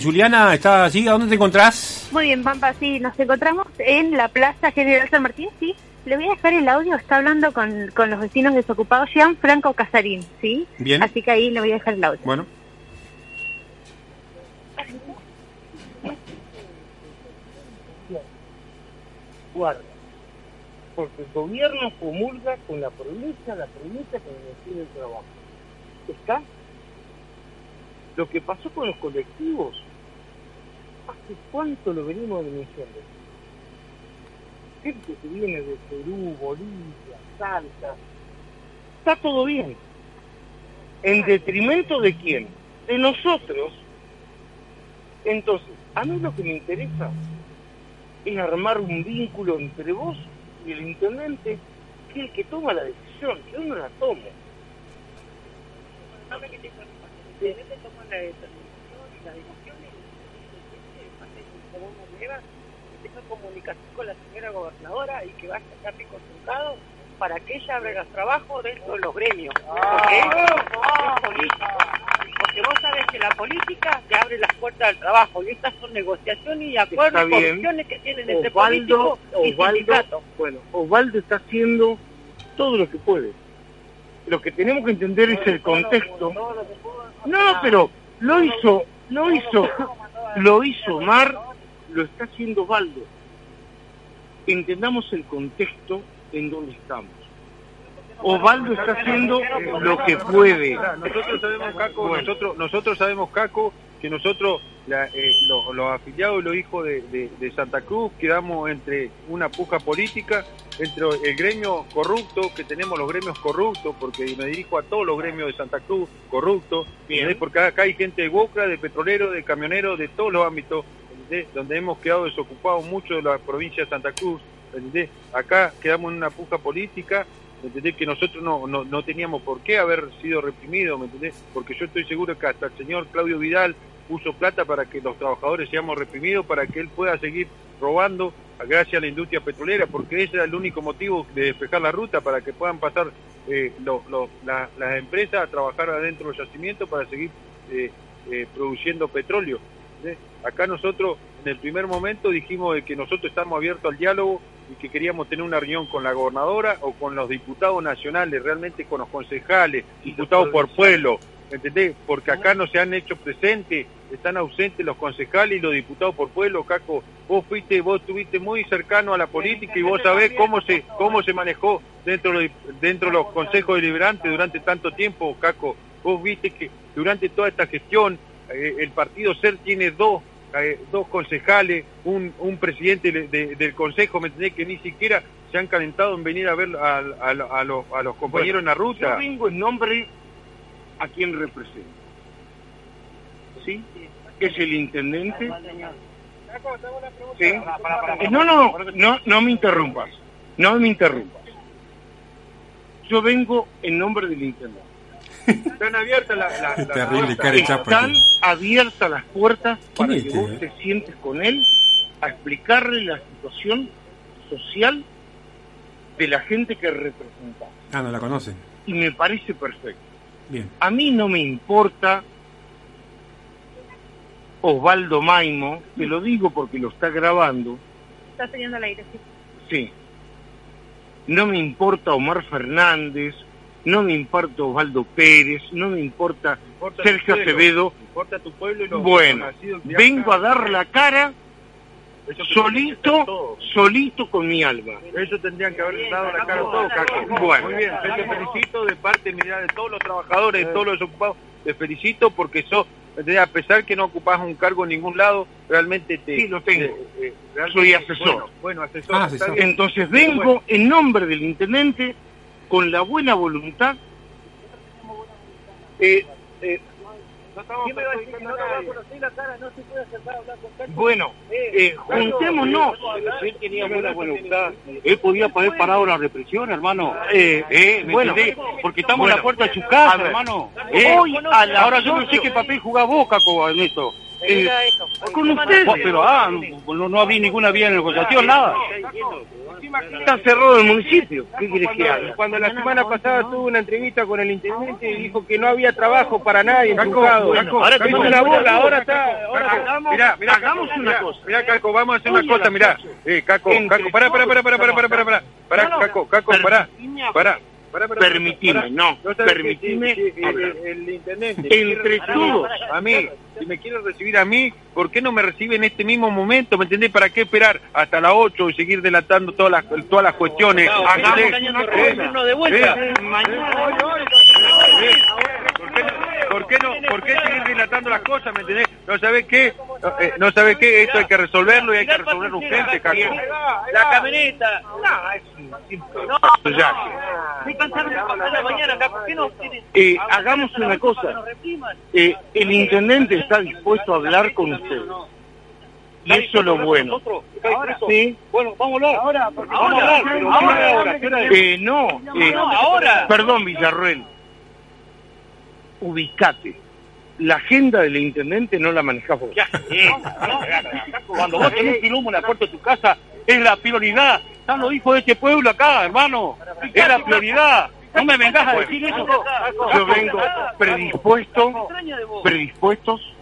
Juliana, ¿estás allí? ¿A dónde te encontrás? Muy bien, Pampa, sí, nos encontramos en la Plaza General San Martín, sí. Le voy a dejar el audio, está hablando con, con los vecinos desocupados, Jean Franco Casarín, ¿sí? Bien. Así que ahí le voy a dejar el audio. Bueno. Guarda, porque el gobierno comulga con la provincia, la provincia con el Ministerio del Trabajo. ¿Está? Lo que pasó con los colectivos, ¿hace cuánto lo venimos denunciando? Gente que viene de Perú, Bolivia, Salta, está todo bien. ¿En detrimento de quién? De nosotros. Entonces, a mí lo que me interesa es armar un vínculo entre vos y el intendente, que es el que toma la decisión, yo no la tomo. El intendente toma la determinación y la decisión y como una nueva que tenga comunicación con la señora gobernadora y que va a de consultado para que ella abra trabajo dentro de los gremios. Porque es político. Porque vos sabés que la política te abre las puertas al trabajo y estas son negociaciones y acuerdos, bien. condiciones que tienen entre Osvaldo, políticos y Osvaldo, sindicatos. bueno, Osvaldo está haciendo todo lo que puede. Lo que tenemos que entender es el contexto. No, pero lo hizo, lo hizo, lo hizo Mar, lo está haciendo Osvaldo. Entendamos el contexto en donde estamos. Osvaldo está haciendo lo que puede. Nosotros sabemos, Caco, nosotros, nosotros sabemos, Caco, que nosotros, la- eh, lo- los afiliados y los hijos de, de- de Santa Cruz, quedamos entre una puja política, entre el gremio corrupto, que tenemos los gremios corruptos, porque me dirijo a todos los gremios de Santa Cruz corruptos, porque acá hay gente de Boca, de petrolero, de camionero, de todos los ámbitos, ¿entendés? donde hemos quedado desocupados mucho de la provincia de Santa Cruz. ¿entendés? Acá quedamos en una puja política ¿me entendés? que nosotros no, no, no teníamos por qué haber sido reprimidos, ¿me entendés? porque yo estoy seguro que hasta el señor Claudio Vidal puso plata para que los trabajadores seamos reprimidos, para que él pueda seguir robando gracias a la industria petrolera, porque ese era el único motivo de despejar la ruta, para que puedan pasar eh, las empresas a trabajar adentro de los yacimientos para seguir eh, eh, produciendo petróleo. Acá nosotros en el primer momento dijimos de que nosotros estamos abiertos al diálogo y que queríamos tener una reunión con la gobernadora o con los diputados nacionales, realmente con los concejales, diputados por pueblo, ¿me ¿entendés? Porque acá no se han hecho presentes, están ausentes los concejales y los diputados por pueblo, Caco. Vos fuiste, vos estuviste muy cercano a la política y vos sabés cómo se cómo se manejó dentro de, dentro de los consejos deliberantes durante tanto tiempo, Caco. Vos viste que durante toda esta gestión eh, el partido SER tiene dos eh, dos concejales, un, un presidente de- de- del consejo, ¿me entendés? Que ni siquiera se han calentado en venir a ver a, a- a los, a los compañeros en la Yo ruta. vengo en nombre a quien represento. ¿Sí? Es el intendente. ¿Sí? No, no, no, no me interrumpas. No me interrumpas. Yo vengo en nombre del intendente. Están abiertas las la, terrible, chapa. Están abiertas las puertas ¿Quién para es que este, vos eh? te sientes con él a explicarle la situación social de la gente que representa. Ah, no la conocen. Y me parece perfecto. Bien. A mí no me importa Osvaldo Maimo, te lo digo porque lo está grabando, Está saliendo al aire, sí. sí. No me importa Omar Fernández, no me importa Osvaldo Pérez, no me importa importa Sergio Acevedo. importa tu pueblo y los Bueno, vengo a dar la cara Eso solito, solito con mi alma. Eso tendrían que haber dado la cara a todos, Caco. Bueno. Muy bien, yo te felicito de parte mira, de todos los trabajadores, de todos los ocupados, te felicito porque sos, a pesar que no ocupás un cargo en ningún lado, realmente te... Sí, lo tengo. eh, eh, Soy asesor. Bueno, bueno, asesor. Ah, asesor. Entonces vengo en nombre del intendente con la buena voluntad. Eh, eh, ¿Quién me va a decir que no lo va a conocer la cara? No se puede acercar a hablar con Cacho. Bueno, eh, juntémonos. Él tenía buena voluntad. Él podía haber parado la represión, hermano. Eh, Eh, ¿me bueno? Porque estamos en la puerta de su casa, hermano. Eh, Hoy Ahora yo no sé qué papel jugás vos, Caco, en esto. Eh, eso. con ustedes. pero ah, no, no abrí ninguna vía de negociación, nada. Está cerrado el municipio. ¿Qué quieres que haga? Cuando la semana pasada tuvo una entrevista con el intendente y dijo que no había trabajo para nadie en Trucado. ahora Caco, tenemos la una bola, ahora está... Mirá, mirá, hagamos una cosa. Mirá, Caco, vamos a hacer una cosa, mirá. Eh, Caco, Caco, pará, pará, pará, pará, pará, pará, pará, pará. Caco, Caco, pará, pará. Pará, pará, Permitime, pará. no, ¿No sabes permitime que hablar. el, el intendente Entre todos. a mí, si me quiere recibir a mí, ¿por qué no me recibe en este mismo momento? ¿Me entendés? ¿Para qué esperar hasta las 8 y seguir delatando todas las todas las cuestiones? hagamos Eh, de vuelta. eh, Mañana. eh, ¿Por qué, no, por, qué no, ¿Por qué seguir dilatando las cosas? ¿Me entendés? ¿No sabés qué? No, eh, ¿No sabés qué? Esto hay que resolverlo y hay que resolverlo urgente, Caco. La camioneta. No, No. Eh, hagamos una cosa. Eh, el intendente está dispuesto a hablar con usted. Y eso es lo bueno. Sí. Bueno, vamos a hablar. Ahora, Vamos a hablar, ahora. Eh, no, eh. Perdón, Villarruel. Ubicate. La agenda del intendente no la manejás vos. Ya, eh, Cuando vos tenés quilombo en la puerta de tu casa, es la prioridad. Están los hijos de este pueblo acá, hermano. Es la prioridad. No me vengas a decir eso. Yo vengo predispuesto, predispuestos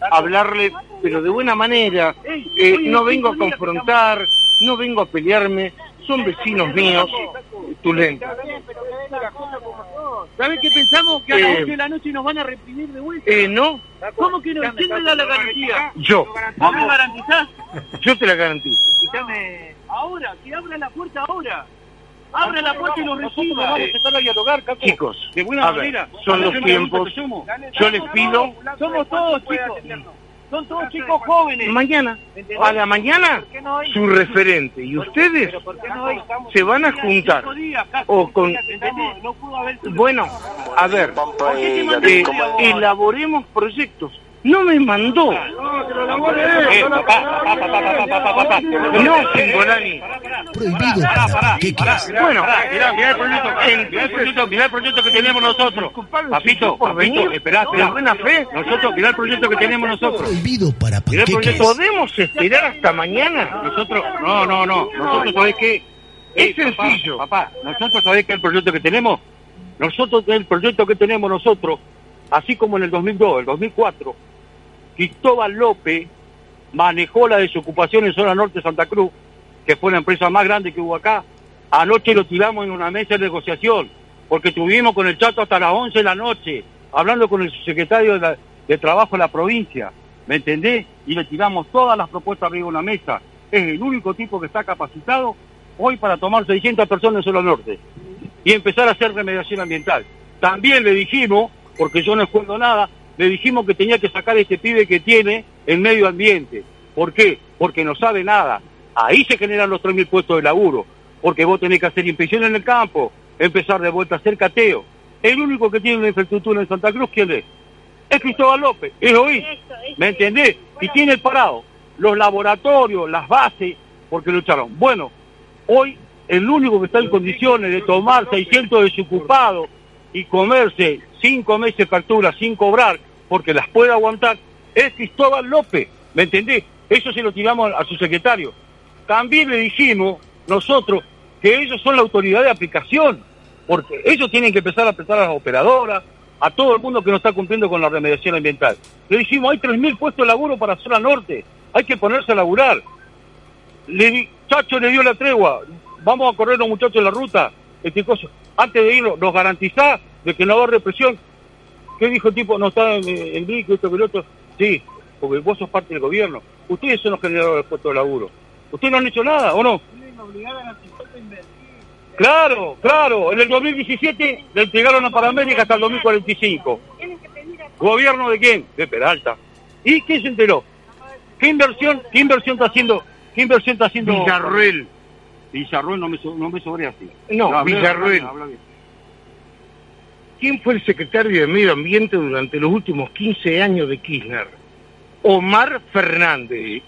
a hablarle, pero de buena manera. Eh, no vengo a confrontar, no vengo a pelearme. Son vecinos míos, Tulén. ¿Sabes qué pensamos? Que a Eh, las 8 de la noche nos van a reprimir de vuelta. Eh, no, ¿Cómo que no? ¿Quién me da la garantía? yo, ¿Vos me garantizás? yo te la garantizo. Escuchame. Ahora, que abra la puerta ahora. Abra la puerta y los reciba. Vamos a empezar a dialogar, Caco. Chicos, De buena manera. son los tiempos. Yo les pido Somos todos chicos. Son todos chicos jóvenes. mañana, a la mañana, su referente y ustedes se van a juntar. Días. O con, ¿Entendés? No pudo haber... bueno, a ver, eh, elaboremos proyectos. No me mandó. Eh. No, Singolani. Prohibido. Pará, pará, ¿Qué pará. quieres? Bueno, Mirá, mirá el proyecto, mirá el proyecto, mirá el proyecto que tenemos nosotros. Papito, papito, esperá, esperá. buena fe. Nosotros, mirá el proyecto que tenemos nosotros. Prohibido para el panqueques. ¿Podemos esperar hasta mañana? Nosotros, no, no, no. Nosotros, ¿sabés qué? Es papá, sencillo. Papá, nosotros, ¿sabés qué es el proyecto que tenemos? Nosotros, el proyecto que tenemos nosotros, así como en el 2002, el 2004, Cristóbal López manejó la desocupación en zona norte de Santa Cruz, que fue la empresa más grande que hubo acá. Anoche lo tiramos en una mesa de negociación, porque estuvimos con el chato hasta las 11 de la noche, hablando con el secretario de, Trabajo de la provincia, ¿me entendés? Y le tiramos todas las propuestas arriba de una mesa. Es el único tipo que está capacitado hoy para tomar 600 personas en zona norte y empezar a hacer remediación ambiental. También le dijimos, porque yo no escondo nada, le dijimos que tenía que sacar este pibe que tiene el medio ambiente. ¿Por qué? Porque no sabe nada. Ahí se generan los 3.000 puestos de laburo, porque vos tenés que hacer inspección en el campo, empezar de vuelta a hacer cateo. El único que tiene una infraestructura en Santa Cruz, ¿quién es? Es Cristóbal López, es oí. ¿Me entendés? Y tiene el parado, los laboratorios, las bases, porque lucharon. Bueno, hoy el único que está en condiciones de tomar 600 desocupados y comerse cinco meses facturas sin cobrar, porque las puede aguantar, es Cristóbal López, ¿me entendés? Eso se lo tiramos a su secretario. También le dijimos nosotros que ellos son la autoridad de aplicación, porque ellos tienen que empezar a apretar a las operadoras, a todo el mundo que no está cumpliendo con la remediación ambiental. Le dijimos, hay 3.000 puestos de laburo para zona norte, hay que ponerse a laburar. Le di, Chacho le dio la tregua, vamos a correr los muchachos en la ruta, este cosa. Antes de irnos, nos garantizá de que no va a haber represión. ¿Qué dijo el tipo? No está en, en BIC, esto que el otro. Sí, porque vos sos parte del gobierno. Ustedes son los generadores de puestos de laburo. ¿Ustedes no han hecho nada o no? Claro, claro. En el 2017 le entregaron a Panamérica hasta el 2045. ¿Gobierno de quién? De Peralta. ¿Y quién se enteró? ¿Qué inversión, qué inversión está haciendo? ¿Qué inversión está haciendo? Villarruel. Villarruel no me, so- no me sobre así. No, habla- Villarruel. habla- habla bien. ¿quién fue el secretario de Medio Ambiente durante los últimos 15 años de Kirchner? Omar Fernández,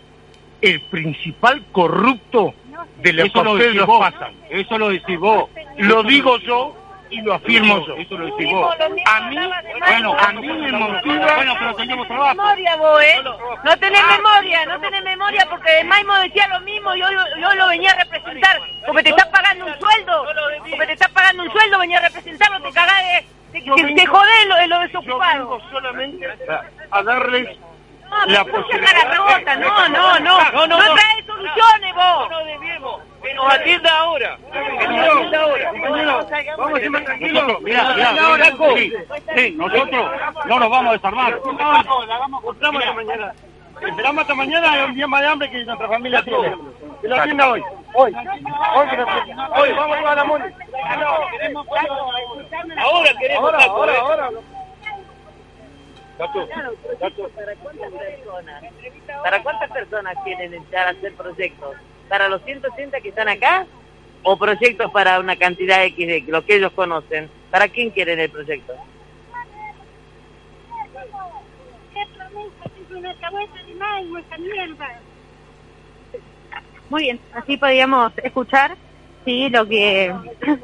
el principal corrupto de lo que Eso lo ustedes decís nos vos. pasan. Eso lo decís vos. Lo digo yo y lo afirmo yo. Eso lo decís vos. A mí, bueno, a mí me motiva... Bueno, pero tenemos trabajo. memoria vos, ¿eh? No tenés memoria, no tenés memoria porque de Maimo decía lo mismo, yo, yo lo venía a representar, porque te estás pagando un sueldo, porque te estás pagando un sueldo, venía a representarlo, te cagás de, te, te, te jodés lo, de lo Yo desocupado. vengo solamente a, darles la posibilidad. cara rebota, no, no, no, no, traes soluciones vos. Que nos atienda ahora. Que nos atienda ahora. Vamos a ser tranquilos. Mirá, mirá, sí, nosotros no nos vamos a desarmar. Esperamos hasta mañana. Esperamos hasta mañana es un día más de hambre que nuestra familia tiene. Que lo atienda hoy. Hoy. Hoy, hoy vamos a la Moni. Ahora queremos. Ahora, ahora, ahora. ¿Para cuántas personas? ¿Para cuántas personas quieren entrar a hacer proyectos? ¿Para los 180 que están acá? ¿O proyectos para una cantidad X de lo que ellos conocen? ¿Para quién quieren el proyecto? Muy bien, así podíamos escuchar sí lo que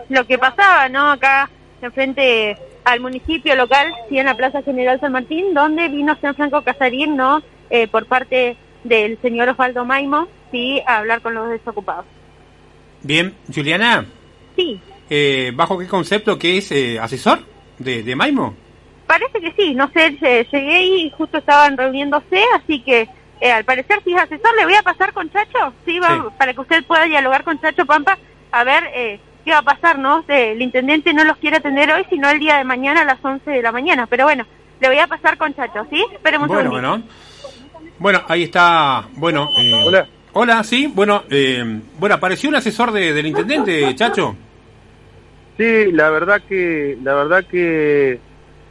lo que pasaba, ¿no? Acá enfrente al municipio local, sí en la Plaza General San Martín, donde vino Franco Casarín, ¿no? Eh, por parte del señor Osvaldo Maimo, sí, a hablar con los desocupados. Bien, Juliana, Sí, eh, ¿bajo qué concepto que es eh, asesor de, de Maimo? parece que sí, no sé, lle- llegué y justo estaban reuniéndose, así que eh, al parecer sí es asesor, le voy a pasar con Chacho, sí, va- Sí. para que usted pueda dialogar con Chacho Pampa, a ver eh, qué va a pasar, ¿no? Eh, el intendente no los quiere atender hoy, sino el día de mañana a las 11 de la mañana, pero bueno, le voy a pasar con Chacho, ¿sí? Esperemos Bueno, bueno. Bueno, ahí está, bueno. eh, Hola. Hola, sí, bueno, eh, bueno, apareció un asesor de- del intendente, Chacho. Sí, la verdad que, la verdad que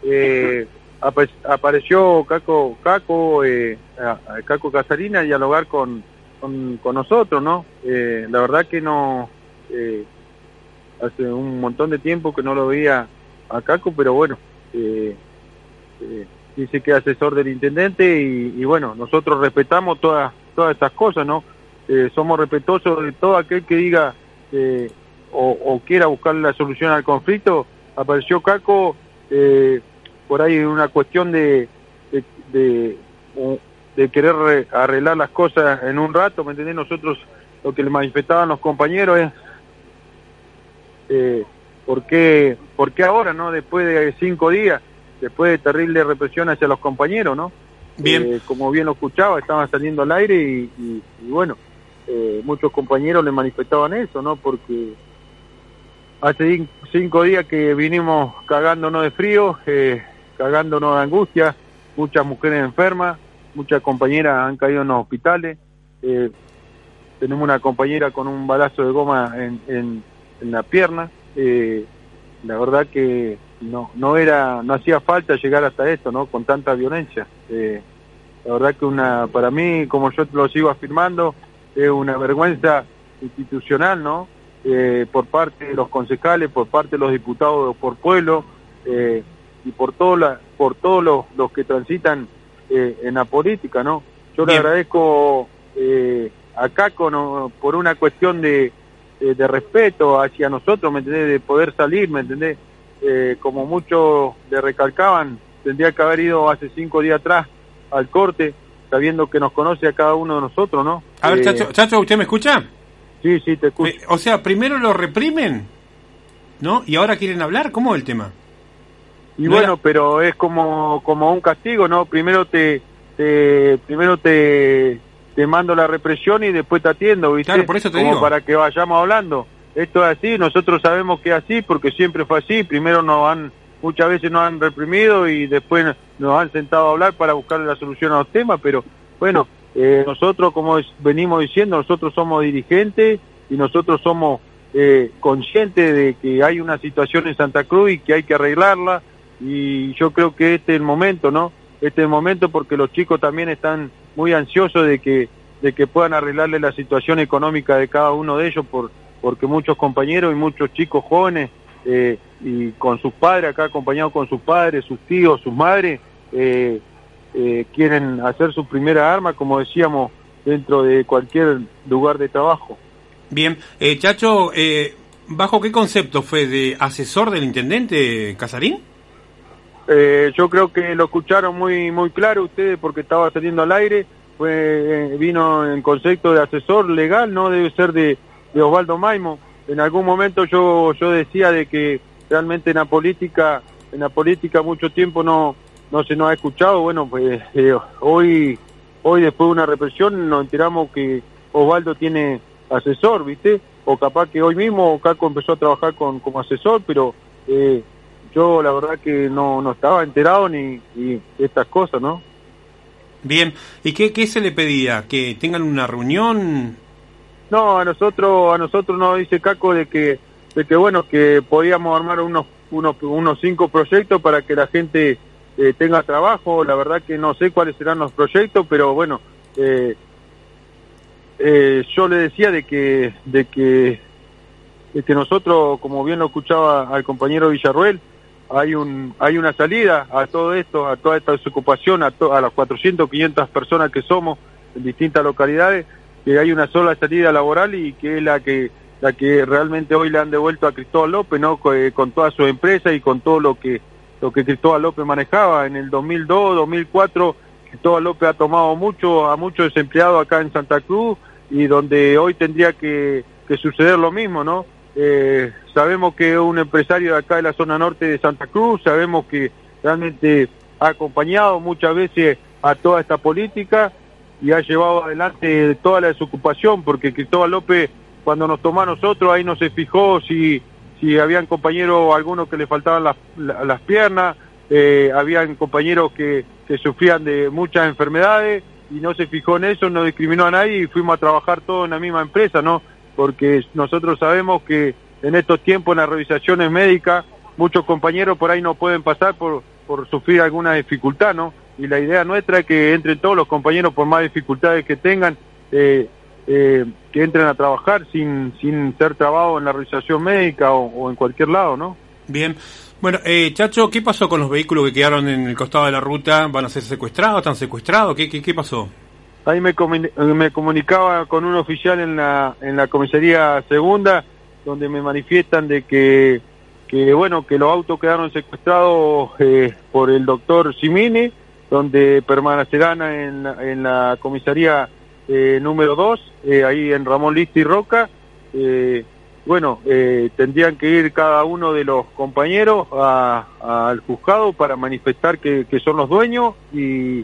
eh, apa- apareció Caco, Caco, eh, a- a Caco Casarina a dialogar con, con, con nosotros, ¿no? Eh, la verdad que no, eh, hace un montón de tiempo que no lo veía a Caco, pero bueno, eh, eh, dice que es asesor del intendente y, bueno, nosotros respetamos todas todas estas cosas, ¿no? Eh, somos respetuosos de todo aquel que diga eh, o, o quiera buscar la solución al conflicto. Apareció Caco eh, por ahí una cuestión de, de, querer re- arreglar las cosas en un rato, ¿me entendés? Nosotros lo que le manifestaban los compañeros es eh, ¿por, qué, por qué ahora, no? Después de cinco días, después de terrible represión hacia los compañeros, ¿no? Bien. Eh, como bien lo escuchaba, estaban saliendo al aire y, y- y bueno, eh, muchos compañeros le manifestaban eso, ¿no? Porque hace cin- cinco días que vinimos cagándonos de frío, eh, cagándonos de angustia, muchas mujeres enfermas, muchas compañeras han caído en los hospitales, eh, tenemos una compañera con un balazo de goma en, en, en la pierna, eh, la verdad que no no era no hacía falta llegar hasta esto, ¿no? Con tanta violencia. Eh, la verdad que una para mí, como yo lo sigo afirmando, es una vergüenza institucional, ¿no? Eh, por parte de los concejales, por parte de los diputados por pueblo eh, y por todos la, por todos los, los que transitan eh, en la política, ¿no? Yo le agradezco eh, a Caco ¿no? por una cuestión de, de, de respeto hacia nosotros, ¿me entendés? De poder salir, ¿me entendés? Eh, como muchos le recalcaban, tendría que haber ido hace cinco días atrás al corte, sabiendo que nos conoce a cada uno de nosotros, ¿no? A ver, Eh, Chacho, Chacho, ¿usted me escucha? Sí, sí, te escucho. Eh, o sea, primero lo reprimen, ¿no? Y ahora quieren hablar, ¿cómo es el tema? Y No bueno, era- pero es como como un castigo, ¿no? Primero te, te primero te, te mando la represión y después te atiendo, ¿viste? Claro, por eso te como digo. para que vayamos hablando. Esto es así, nosotros sabemos que es así porque siempre fue así. Primero nos han, muchas veces nos han reprimido y después nos han sentado a hablar para buscar la solución a los temas, pero bueno, eh, nosotros, como es- venimos diciendo, nosotros somos dirigentes y nosotros somos eh, conscientes de que hay una situación en Santa Cruz y que hay que arreglarla y yo creo que este es el momento, ¿no? Este es el momento porque los chicos también están muy ansiosos de que de que puedan arreglarle la situación económica de cada uno de ellos por porque muchos compañeros y muchos chicos jóvenes eh, y con sus padres, acá acompañado con sus padres, sus tíos, sus madres, eh, eh, quieren hacer su primera arma, como decíamos, dentro de cualquier lugar de trabajo. Bien, Chacho, ¿bajo qué concepto fue de asesor del intendente Casarín? Eh, yo creo que lo escucharon muy muy claro ustedes porque estaba saliendo al aire, fue eh, vino en concepto de asesor legal, no debe ser de, de Osvaldo Maimo. En algún momento yo yo decía de que realmente en la política en la política mucho tiempo no no se nos ha escuchado. Bueno, pues eh, hoy hoy después de una represión nos enteramos que Osvaldo tiene asesor, ¿viste? O capaz que hoy mismo Caco empezó a trabajar con como asesor, pero eh, yo la verdad que no, no estaba enterado ni, ni estas cosas, ¿no? Bien, ¿y qué, qué se le pedía? ¿Que tengan una reunión? No, a nosotros, a nosotros nos dice Caco de que, de que bueno, que podíamos armar unos, unos, unos cinco proyectos para que la gente eh, tenga trabajo. La verdad que no sé cuáles serán los proyectos, pero bueno, eh, eh, yo le decía de que, de que, de que nosotros, como bien lo escuchaba al compañero Villarruel, hay un hay una salida a todo esto, a toda esta desocupación, a, to- a las 400, 500 personas que somos en distintas localidades, que hay una sola salida laboral y que es la que la que realmente hoy le han devuelto a Cristóbal López, ¿no? Co- eh, Con, toda su empresa y con todo lo que lo que Cristóbal López manejaba en el 2002, 2004, Cristóbal López ha tomado mucho a muchos desempleados acá en Santa Cruz y donde hoy tendría que, que suceder lo mismo, ¿no? Eh, sabemos que un empresario de acá de la zona norte de Santa Cruz, sabemos que realmente ha acompañado muchas veces a toda esta política y ha llevado adelante toda la desocupación, porque Cristóbal López, cuando nos tomó a nosotros, ahí no se fijó si, si habían compañeros, algunos que le faltaban las, la- las piernas, eh, habían compañeros que, que sufrían de muchas enfermedades y no se fijó en eso, no discriminó a nadie y fuimos a trabajar todos en la misma empresa, ¿no? Porque nosotros sabemos que en estos tiempos en las revisaciones médicas muchos compañeros por ahí no pueden pasar por, por sufrir alguna dificultad, ¿no? Y la idea nuestra es que entren todos los compañeros por más dificultades que tengan, eh, eh, que entren a trabajar sin, sin ser trabados en la revisación médica o, o en cualquier lado, ¿no? Bien. Bueno, eh, Chacho, ¿qué pasó con los vehículos que quedaron en el costado de la ruta? ¿Van a ser secuestrados? ¿Están secuestrados? ¿Qué, qué, qué pasó? Ahí me, comuni- me comunicaba con un oficial en la, en la comisaría segunda, donde me manifiestan de que, que bueno, que los autos quedaron secuestrados eh, por el doctor Simini, donde permanecerán en, en la comisaría eh, número 2, ahí en Ramón Listi y Roca. Eh, bueno, eh, tendrían que ir cada uno de los compañeros al juzgado para manifestar que, que son los dueños y,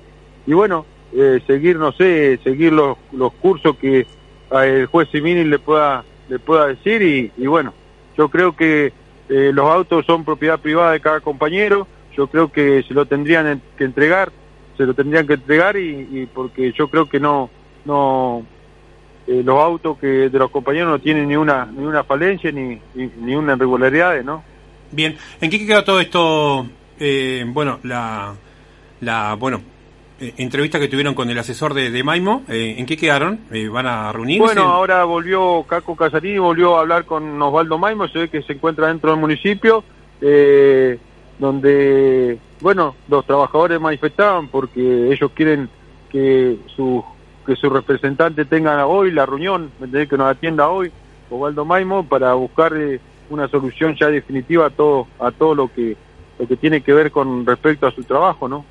y bueno, eh, seguir, no sé, seguir los, los cursos que eh, el juez Simini le pueda, le pueda decir y, bueno, yo creo que eh, los autos son propiedad privada de cada compañero, yo creo que se lo tendrían en- que entregar, se lo tendrían que entregar y, y porque yo creo que no, no, eh, los autos que de los compañeros no tienen ni una, ni una falencia ni, ni, una irregularidad, ¿no? Bien, ¿en qué quedó todo esto? Eh, bueno, la, la bueno, entrevista que tuvieron con el asesor de, de Maimo, eh, ¿en qué quedaron? Eh, ¿Van a reunirse? Bueno, ahora volvió Caco Casarini, volvió a hablar con Osvaldo Maimo, se ve que se encuentra dentro del municipio, eh, donde, bueno, los trabajadores manifestaban porque ellos quieren que su que su representante tenga hoy la reunión, que nos atienda hoy, Osvaldo Maimo, para buscar eh, una solución ya definitiva a todo a todo lo que lo que tiene que ver con respecto a su trabajo, ¿no?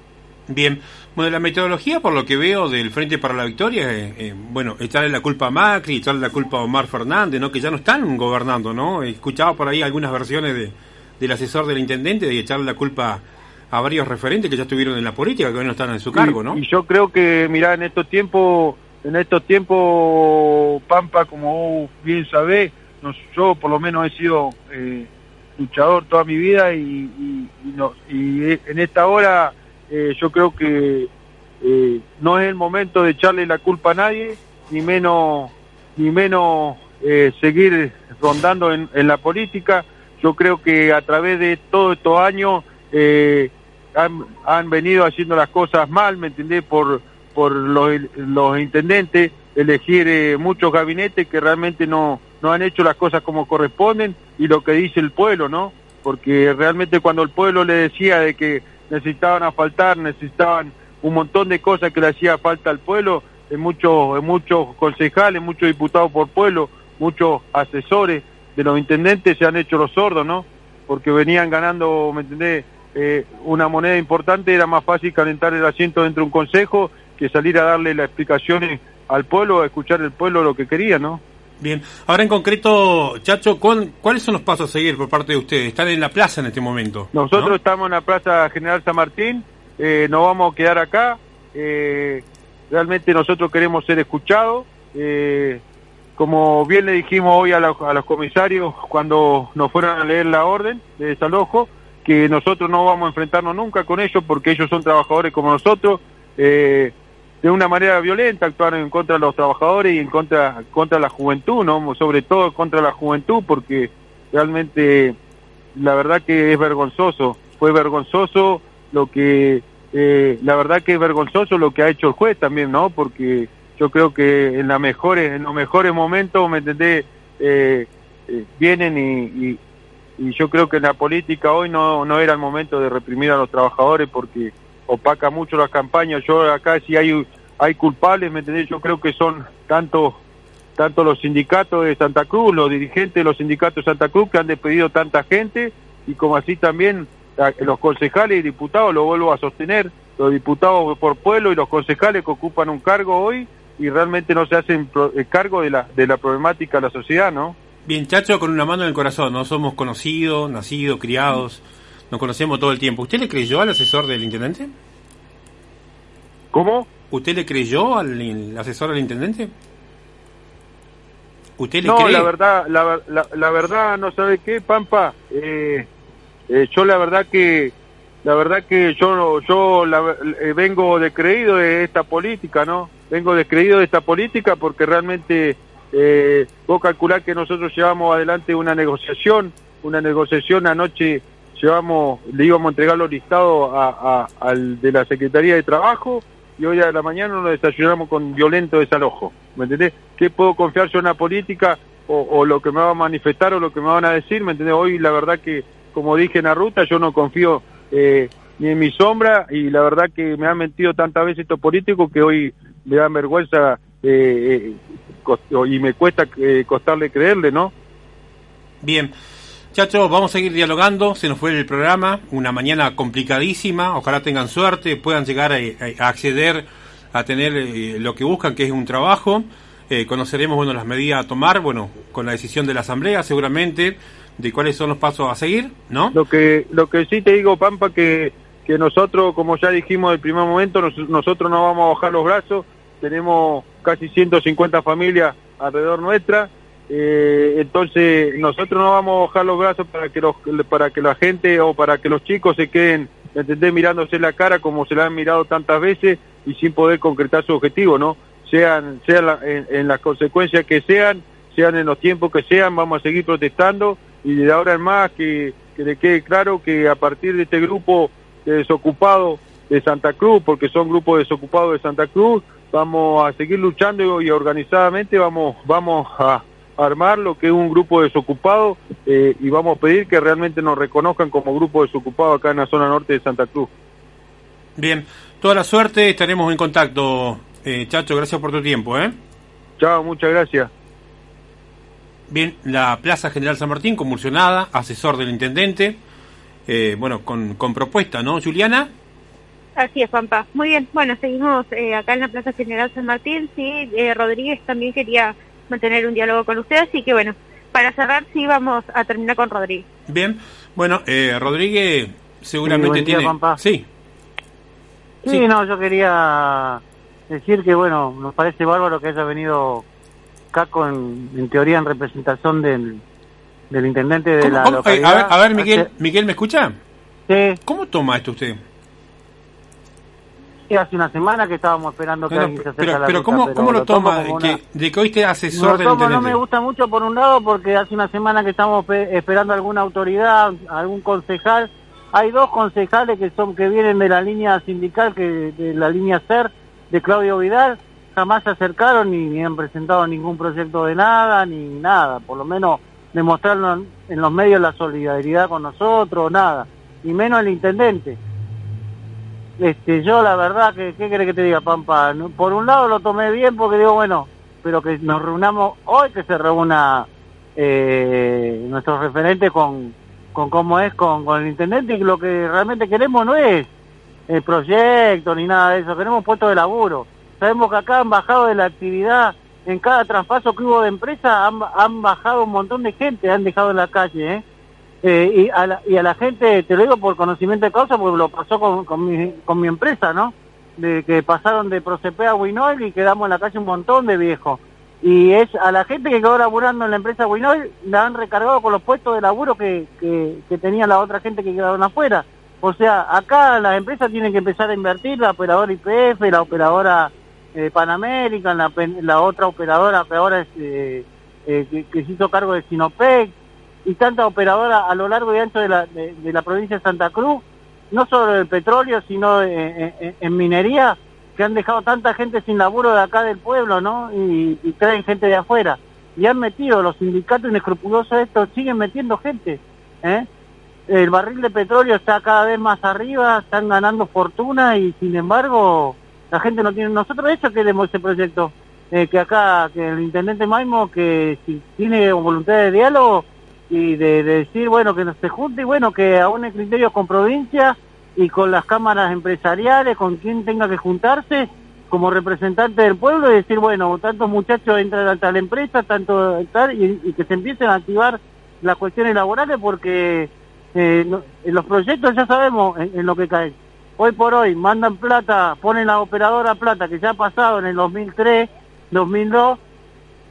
Bien, bueno, la metodología, por lo que veo del Frente para la Victoria, eh, eh, bueno, echarle la culpa a Macri, echarle la culpa a Omar Fernández, ¿no? Que ya no están gobernando, ¿no? Escuchaba por ahí algunas versiones de, del asesor del intendente de echarle la culpa a varios referentes que ya estuvieron en la política, que hoy no están en su cargo, ¿no? Y, y yo creo que, mirá, en estos tiempos, en estos tiempos, Pampa, como vos bien sabés, no, yo por lo menos he sido eh, luchador toda mi vida y, y, y no, y en esta hora eh, yo creo que eh, no es el momento de echarle la culpa a nadie, ni menos, ni menos eh, seguir rondando en, la política. Yo creo que a través de todos estos años eh, han, han venido haciendo las cosas mal, ¿me entendés? Por, por los, los intendentes, elegir muchos gabinetes que realmente no, no han hecho las cosas como corresponden y lo que dice el pueblo, ¿no? porque realmente cuando el pueblo le decía de que necesitaban asfaltar, necesitaban un montón de cosas que le hacía falta al pueblo, en muchos, en muchos concejales, muchos diputados por pueblo, muchos asesores de los intendentes se han hecho los sordos, ¿no? Porque venían ganando, ¿me entendés? Eh, una moneda importante, era más fácil calentar el asiento dentro de un consejo que salir a darle las explicaciones al pueblo, a escuchar el pueblo lo que quería, ¿no? Bien, ahora en concreto, Chacho, ¿cuáles son los pasos a seguir por parte de ustedes? Están en la plaza en este momento. Nosotros estamos en la Plaza General San Martín, eh, nos vamos a quedar acá, eh, realmente nosotros queremos ser escuchados, eh, como bien le dijimos hoy a, a, los comisarios cuando nos fueron a leer la orden de desalojo, que nosotros no vamos a enfrentarnos nunca con ellos porque ellos son trabajadores como nosotros, eh, de una manera violenta actuaron en contra de los trabajadores y en contra contra la juventud, no, sobre todo contra la juventud, porque realmente la verdad que es vergonzoso, fue vergonzoso lo que eh, la verdad que es vergonzoso lo que ha hecho el juez también, ¿no? Porque yo creo que en las mejores en los mejores momentos, me entendés, eh, eh, vienen y, y, y, yo creo que en la política hoy no no era el momento de reprimir a los trabajadores porque opaca mucho las campañas. Yo acá si hay hay culpables, ¿me entendés? Yo creo que son tanto tanto los sindicatos de Santa Cruz, los dirigentes de los sindicatos de Santa Cruz que han despedido tanta gente y como así también los concejales y diputados, lo vuelvo a sostener, los diputados por pueblo y los concejales que ocupan un cargo hoy y realmente no se hacen eh, cargo de la, de la problemática de la sociedad, ¿no? Bien, Chacho, con una mano en el corazón, ¿no? Somos conocidos, nacidos, criados, nos conocemos todo el tiempo. ¿Usted le creyó al asesor del intendente? ¿Cómo? ¿Usted le creyó al asesor del intendente? ¿Usted le no, la verdad, la, la, la, verdad, no sabe qué, Pampa. Eh, eh, yo la verdad que, la verdad que yo, yo la, eh, vengo descreído de esta política, ¿no? Vengo descreído de esta política porque realmente eh, vos calcular que nosotros llevamos adelante una negociación, una negociación anoche llevamos, le íbamos a entregar los listados a, al de la Secretaría de Trabajo y hoy a la mañana nos desayunamos con violento desalojo. ¿Me entendés? ¿Qué puedo confiar yo en la política o, o, lo que me va a manifestar o lo que me van a decir? ¿Me entendés? Hoy la verdad que, como dije en la ruta, yo no confío eh, ni en mi sombra y la verdad que me han mentido tantas veces estos políticos que hoy me dan vergüenza eh, eh, y me cuesta eh, costarle creerle, ¿no? Bien. Chacho, vamos a seguir dialogando, se nos fue el programa, una mañana complicadísima, ojalá tengan suerte, puedan llegar a, a acceder a tener eh, lo que buscan, que es un trabajo, eh, conoceremos bueno las medidas a tomar, bueno, con la decisión de la Asamblea seguramente, de cuáles son los pasos a seguir, ¿no? Lo que, lo que sí te digo, Pampa, que, que nosotros, como ya dijimos del primer momento, nos, nosotros no vamos a bajar los brazos, tenemos casi 150 familias alrededor nuestra, eh, entonces nosotros no vamos a bajar los brazos para que los para que la gente o para que los chicos se queden ¿entendés? mirándose la cara como se la han mirado tantas veces y sin poder concretar su objetivo no sean sean la, en, las consecuencias que sean sean en los tiempos que sean vamos a seguir protestando y de ahora en más que, que le quede claro que a partir de este grupo de desocupados de Santa Cruz porque son grupos desocupados de Santa Cruz vamos a seguir luchando y organizadamente vamos vamos a armar lo que es un grupo desocupado eh, y vamos a pedir que realmente nos reconozcan como grupo desocupado acá en la zona norte de Santa Cruz. Bien, toda la suerte, estaremos en contacto. Eh, Chacho, gracias por tu tiempo. ¿eh? Chao, muchas gracias. Bien, la Plaza General San Martín, convulsionada, asesor del intendente, eh, bueno, con, con propuesta, ¿no, Juliana? Así es, Pampa. Muy bien, bueno, seguimos eh, acá en la Plaza General San Martín. Sí, eh, Rodríguez también quería mantener un diálogo con usted, así que bueno, para cerrar sí vamos a terminar con Rodríguez. Bien, bueno, eh, Rodríguez seguramente sí, tiene... Día, sí. sí. Sí, no, yo quería decir que bueno, nos parece bárbaro que haya venido Caco en, en teoría en representación del, del intendente de ¿Cómo, la cómo? localidad. A ver, a ver Miguel, Miguel, ¿me escucha? Sí. ¿Cómo toma esto usted? Hace una semana que estábamos esperando que no, alguien se acerque pero, a la pero ruta, ¿cómo, pero ¿cómo lo, toma que, una... de que hoy esté asesor del tomo? No me gusta mucho por un lado porque hace una semana que estamos esperando alguna autoridad, algún concejal. Hay dos concejales que son que vienen de la línea sindical, que de la línea SER, de Claudio Vidal, jamás se acercaron ni, ni han presentado ningún proyecto de nada, ni nada. Por lo menos demostrarnos en los medios la solidaridad con nosotros, nada, y menos el intendente. Este, yo la verdad que, ¿qué quiere que te diga, Pampa? Por un lado lo tomé bien porque digo, bueno, pero que nos reunamos hoy, que se reúna eh, nuestros referentes con, con cómo es con, con el intendente y lo que realmente queremos no es el proyecto ni nada de eso, queremos puestos de laburo. Sabemos que acá han bajado de la actividad, en cada traspaso que hubo de empresa han, han bajado un montón de gente, han dejado en la calle, ¿eh? Eh, y, a la, y a la gente, te lo digo por conocimiento de causa, porque lo pasó con, con, mi, con mi empresa, ¿no? De que pasaron de Procepe a Winoil y quedamos en la calle un montón de viejos. Y es a la gente que quedó laburando en la empresa Winoil, la han recargado con los puestos de laburo que, que, que tenía la otra gente que quedaron afuera. O sea, acá las empresas tienen que empezar a invertir, la operadora IPF, la operadora eh, Panamérica, la, la otra operadora es, eh, eh, que, que se hizo cargo de Sinopec, y tantas operadoras a lo largo y ancho de la, de, la provincia de Santa Cruz, no solo del petróleo, sino en, en- en minería, que han dejado tanta gente sin laburo de acá del pueblo, ¿no? Y, y traen gente de afuera. Y han metido, los sindicatos inescrupulosos estos siguen metiendo gente, ¿eh? El barril de petróleo está cada vez más arriba, están ganando fortuna y sin embargo la gente no tiene... Nosotros eso queremos ese proyecto, eh, que acá, que el intendente Maimo, que si tiene voluntad de diálogo y de, de decir, bueno, que no se junte y bueno, que aúne criterios con provincia y con las cámaras empresariales, con quien tenga que juntarse como representante del pueblo y decir, bueno, tantos muchachos entran a tal empresa, tanto tal, y, que se empiecen a activar las cuestiones laborales porque eh, los proyectos ya sabemos en, en lo que cae. Hoy por hoy mandan plata, ponen la operadora plata que ya ha pasado en el 2003, 2002,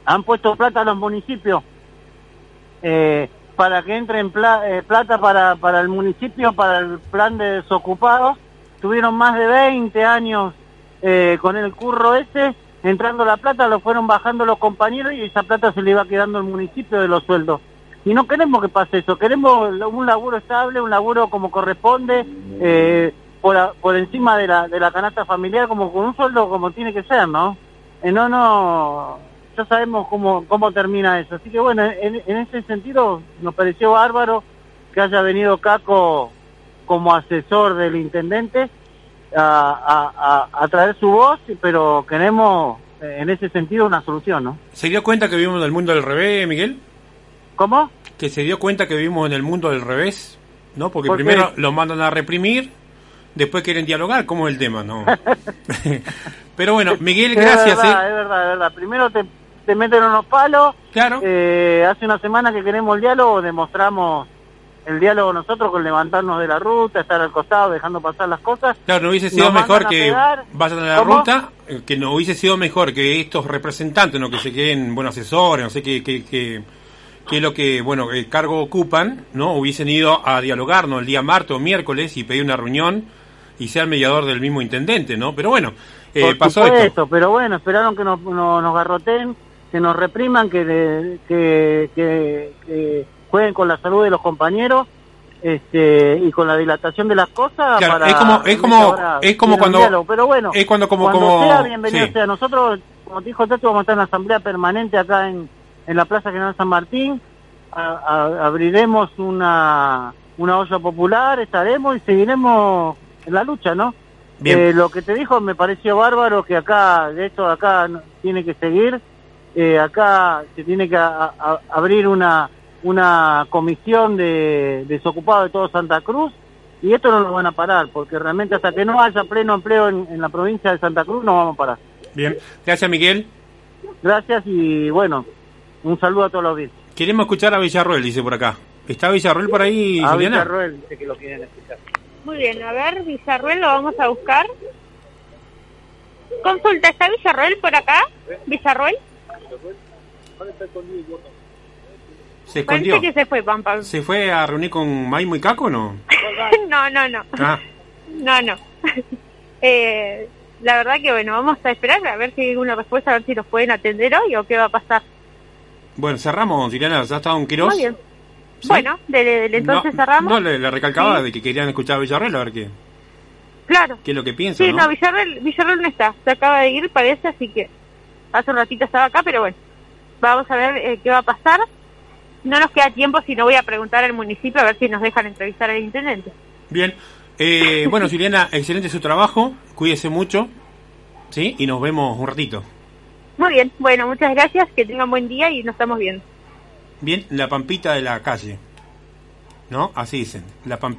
han puesto plata a los municipios eh, para que entre en eh, plata para, para el municipio, para el plan de desocupados. Tuvieron más de 20 años eh, con el curro ese, entrando la plata, lo fueron bajando los compañeros y esa plata se le iba quedando al municipio de los sueldos. Y no queremos que pase eso, queremos un laburo estable, un laburo como corresponde, eh, por, a- por encima de la, de la canasta familiar, como con un sueldo como tiene que ser, ¿no? Eh, no, no, ya sabemos cómo, cómo termina eso. Así que bueno, en, en ese sentido nos pareció bárbaro que haya venido Caco como asesor del intendente a, a, a, a traer su voz, pero queremos eh, en ese sentido una solución, ¿no? ¿Se dio cuenta que vivimos en el mundo del revés, Miguel? ¿Cómo? Que se dio cuenta que vivimos en el mundo del revés, ¿no? Porque primero los mandan a reprimir, después quieren dialogar, ¿cómo es el tema? No. Pero bueno, Miguel, gracias. Es verdad, ¿eh? es verdad, es verdad. Primero te, te meten unos palos. Claro. Eh, hace una semana que queremos el diálogo, demostramos el diálogo nosotros con levantarnos de la ruta, estar al costado, dejando pasar las cosas. Claro, no hubiese sido Nos mejor que vayan a la ¿Cómo? ruta, eh, que no hubiese sido mejor que estos representantes, no que se queden buenos asesores, no sé qué, qué, qué, qué es lo que, bueno, el cargo ocupan, ¿no? Hubiesen ido a dialogar, ¿no? El día martes o miércoles y pedir una reunión y ser mediador del mismo intendente, ¿no? Pero bueno, eh, Por pasó esto. pero bueno, esperaron que nos, nos, nos garroten, que nos repriman, que, que, que, que jueguen con la salud de los compañeros este, y con la dilatación de las cosas. Claro, para es como- es como- es como cuando- diálogo. Pero bueno, es cuando como- cuando como- sea, bienvenido sí. sea. Nosotros, como te dijo Tato, vamos a estar en la asamblea permanente acá en, en la Plaza General San Martín. A- a- abriremos una, una olla popular, estaremos y seguiremos en la lucha, ¿no? Bien. Eh, lo que te dijo me pareció bárbaro, que acá, de esto acá tiene que seguir, eh, acá se tiene que a- a- abrir una, una comisión de desocupados de todo Santa Cruz y esto no lo van a parar, porque realmente hasta que no haya pleno empleo en, en la provincia de Santa Cruz no vamos a parar. Bien, gracias Miguel. Gracias y bueno, un saludo a todos los días. Queremos escuchar a Villarroel, dice por acá. ¿Está Villarroel por ahí, A Juliana? Villarroel dice que lo quieren escuchar. Muy bien, a ver, Villarruel lo vamos a buscar. Consulta, ¿está Villarruel por acá? ¿Villarruel? ¿Se escondió? Parece que se fue, Pampa. ¿Se fue a reunir con Maimo y Caco o no? no, no, no. Ah, No, no. eh, la verdad que bueno, vamos a esperar a ver si hay una respuesta, a ver si los pueden atender hoy o qué va a pasar. bueno, cerramos, Juliana. ¿Ya estaba un Quirós? Muy bien. ¿Sí? Bueno, de, de- entonces no, cerramos. No, le, le recalcaba Sí. de que querían escuchar a Villarreal, a ver qué, Claro. qué es lo que piensa, Sí, ¿no? no, Villarreal, Villarreal no está. Se acaba de ir, parece, así que hace un ratito estaba acá, pero bueno. Vamos a ver eh, qué va a pasar. no nos queda tiempo si no voy a preguntar al municipio a ver si nos dejan entrevistar al intendente. Bien. Eh, bueno, Juliana, excelente su trabajo. Cuídese mucho. ¿Sí? Y nos vemos un ratito. Muy bien, bueno, muchas gracias, que tengan buen día y nos estamos viendo. Bien, la pampita de la calle. ¿No? Así dicen. La pampita.